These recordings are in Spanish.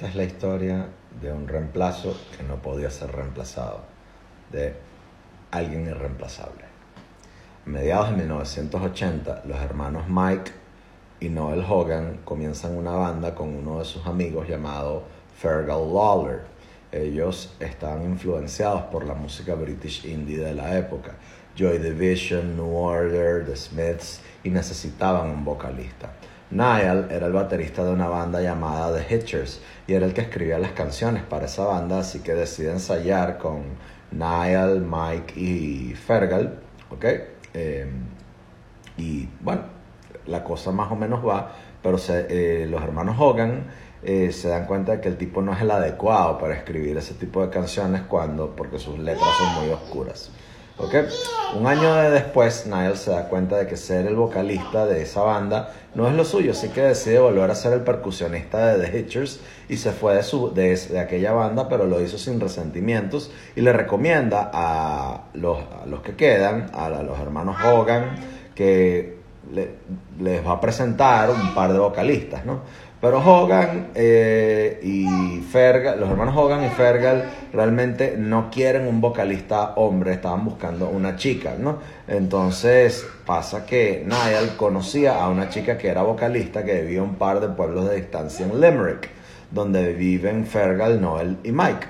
Esta es la historia de un reemplazo que no podía ser reemplazado, de alguien irreemplazable. A mediados de 1980, los hermanos Mike y Noel Hogan comienzan una banda con uno de sus amigos llamado Fergal Lawler. Ellos estaban influenciados por la música british indie de la época, Joy Division, New Order, The Smiths, y necesitaban un vocalista. Niall era el baterista de una banda llamada The Hitchers y era el que escribía las canciones para esa banda, así que decide ensayar con Niall, Mike y Fergal, ¿ok? Eh, y bueno, la cosa más o menos va, pero eh, los hermanos Hogan eh, se dan cuenta de que el tipo no es el adecuado para escribir ese tipo de canciones cuando, porque sus letras son muy oscuras. ¿Okay? Un año después, Niall se da cuenta de que ser el vocalista de esa banda no es lo suyo, así que decide volver a ser el percusionista de The Hitchers y se fue de, su, de, de aquella banda, pero lo hizo sin resentimientos y le recomienda a los, a los que quedan, a, los hermanos Hogan, que les va a presentar un par de vocalistas, ¿no? Pero Hogan eh, y Fergal, los hermanos Hogan y Fergal realmente no quieren un vocalista hombre, estaban buscando una chica, ¿no? Entonces pasa que Niall conocía a una chica que era vocalista que vivía un par de pueblos de distancia en Limerick, donde viven Fergal, Noel y Mike.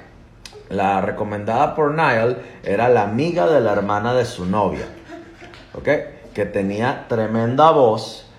La recomendada por Niall era la amiga de la hermana de su novia, ¿ok? Que tenía tremenda voz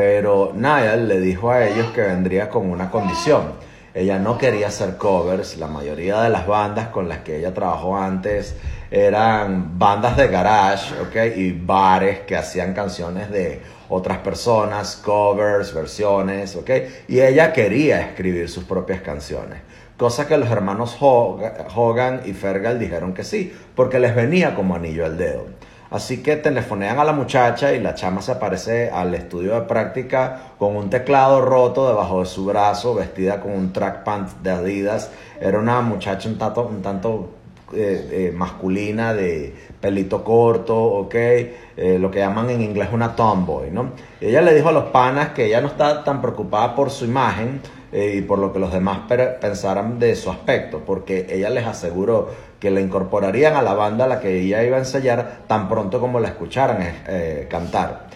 pero Niall le dijo a ellos que vendría con una condición. Ella no quería hacer covers, la mayoría de las bandas con las que ella trabajó antes eran bandas de garage, ¿ok? Y bares que hacían canciones de otras personas, covers, versiones, ¿ok? Y ella quería escribir sus propias canciones. Cosa que los hermanos Hogan y Fergal dijeron que sí, porque les venía como anillo al dedo. Así que telefonean a la muchacha y la chama se aparece al estudio de práctica con un teclado roto debajo de su brazo, vestida con un track pant de Adidas. Era una muchacha un tanto, un tanto eh, eh, masculina de pelito corto, ¿ok? Eh, lo que llaman en inglés una tomboy, ¿no? ella le dijo a los panas que ella no está tan preocupada por su imagen, y por lo que los demás pensaran de su aspecto, porque ella les aseguró que la incorporarían a la banda a la que ella iba a ensayar tan pronto como la escucharan eh, cantar.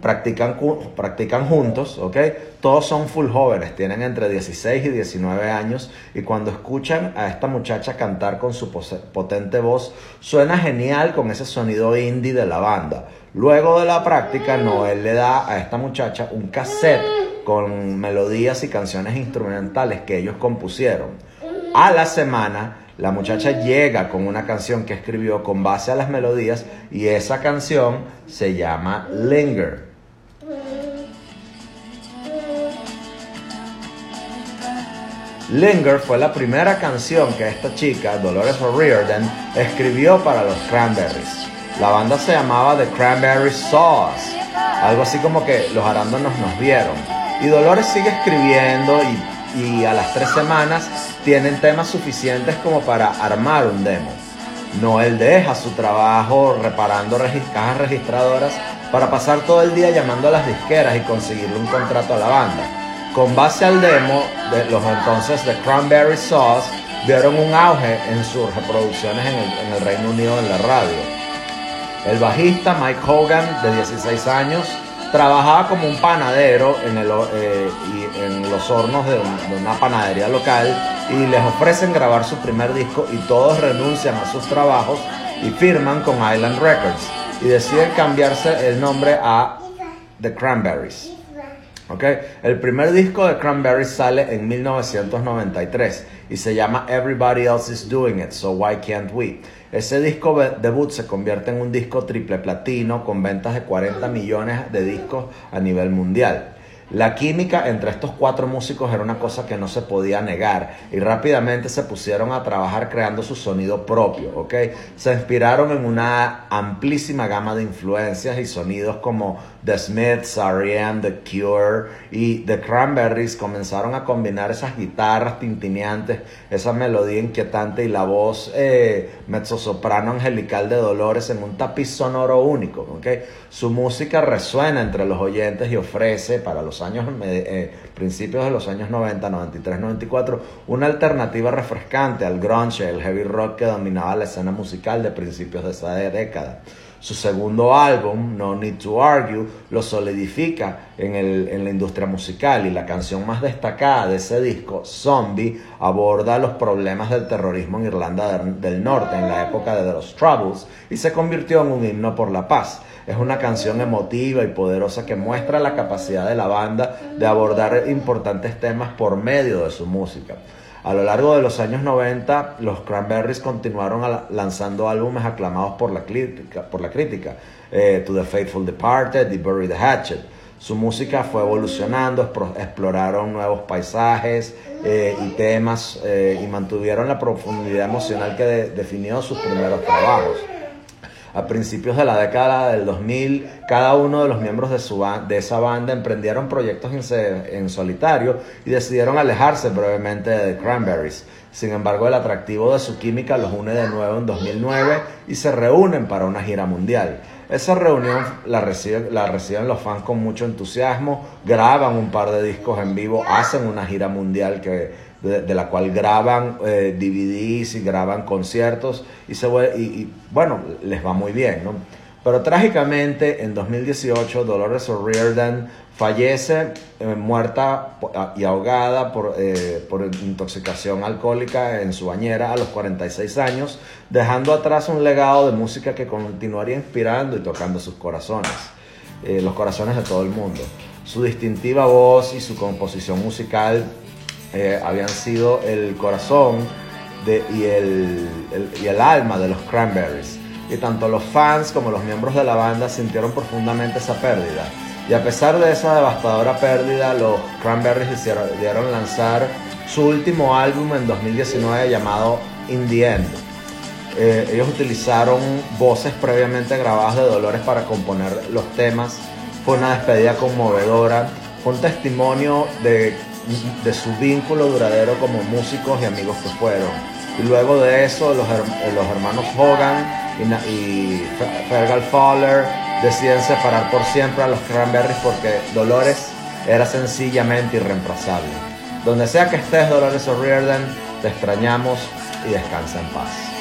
Practican, practican juntos, ¿ok? Todos son full jóvenes, tienen entre 16 y 19 años y cuando escuchan a esta muchacha cantar con su potente voz, suena genial con ese sonido indie de la banda. Luego de la práctica, Noel le da a esta muchacha un cassette con melodías y canciones instrumentales que ellos compusieron. A la semana, la muchacha llega con una canción que escribió con base a las melodías y esa canción se llama Linger. Linger fue la primera canción que esta chica, Dolores O'Riordan, escribió para los Cranberries. La banda se llamaba The Cranberry Sauce, algo así como que los arándanos nos vieron. Y Dolores sigue escribiendo y, a las tres semanas tienen temas suficientes como para armar un demo. Noel deja su trabajo reparando cajas registradoras para pasar todo el día llamando a las disqueras y conseguirle un contrato a la banda. Con base al demo, de los entonces de Cranberry Sauce vieron un auge en sus reproducciones en el Reino Unido en la radio. El bajista Mike Hogan, de 16 años, trabajaba como un panadero en, el, eh, en los hornos de, una panadería local y les ofrecen grabar su primer disco y todos renuncian a sus trabajos y firman con Island Records y deciden cambiarse el nombre a The Cranberries. Okay. El primer disco de Cranberries sale en 1993 y se llama Everybody Else Is Doing It, So Why Can't We? Ese disco debut se convierte en un disco triple platino con ventas de 40 millones de discos a nivel mundial. La química entre estos cuatro músicos era una cosa que no se podía negar y rápidamente se pusieron a trabajar creando su sonido propio, ¿ok? Se inspiraron en una amplísima gama de influencias y sonidos como The Smiths, R.E.M., The Cure y The Cranberries comenzaron a combinar esas guitarras tintineantes, esa melodía inquietante y la voz eh, mezzosoprano angelical de Dolores en un tapiz sonoro único. ¿okay? Su música resuena entre los oyentes y ofrece para los años eh, principios de los años 90, 93, 94 una alternativa refrescante al grunge, el heavy rock que dominaba la escena musical de principios de esa década. Su segundo álbum, No Need to Argue, lo solidifica en, el, en, la industria musical y la canción más destacada de ese disco, Zombie, aborda los problemas del terrorismo en Irlanda del Norte en la época de los Troubles y se convirtió en un himno por la paz. Es una canción emotiva y poderosa que muestra la capacidad de la banda de abordar importantes temas por medio de su música. A lo largo de los años 90, los Cranberries continuaron lanzando álbumes aclamados por la crítica, por la crítica eh, To the Faithful Departed y Bury the Hatchet. Su música fue evolucionando, exploraron nuevos paisajes eh, y temas eh, y mantuvieron la profundidad emocional que definió sus primeros trabajos. A principios de la década del 2000, cada uno de los miembros de, su de esa banda emprendieron proyectos en, en, solitario y decidieron alejarse brevemente de The Cranberries. Sin embargo, el atractivo de su química los une de nuevo en 2009 y se reúnen para una gira mundial. Esa reunión la reciben, la reciben los fans con mucho entusiasmo, graban un par de discos en vivo, hacen una gira mundial que de, la cual graban eh, DVDs y graban conciertos y, se, y, bueno, les va muy bien, ¿no? Pero trágicamente en 2018 Dolores O'Riordan fallece eh, muerta y ahogada por, eh, por intoxicación alcohólica en su bañera a los 46 años, dejando atrás un legado de música que continuaría inspirando y tocando sus corazones, los corazones de todo el mundo. Su distintiva voz y su composición musical eh, habían sido el corazón y, el, y el alma de los Cranberries. Y tanto los fans como los miembros de la banda sintieron profundamente esa pérdida. Y a pesar de esa devastadora pérdida, los Cranberries decidieron lanzar su último álbum en 2019 llamado In the End. Eh, ellos utilizaron voces previamente grabadas de Dolores para componer los temas. Fue una despedida conmovedora. Fue un testimonio de de su vínculo duradero como músicos y amigos que fueron. Y luego de eso, los, los hermanos Hogan y, Fergal Fowler deciden separar por siempre a los Cranberries porque Dolores era sencillamente irreemplazable. Donde sea que estés, Dolores O'Riordan, te extrañamos y descansa en paz.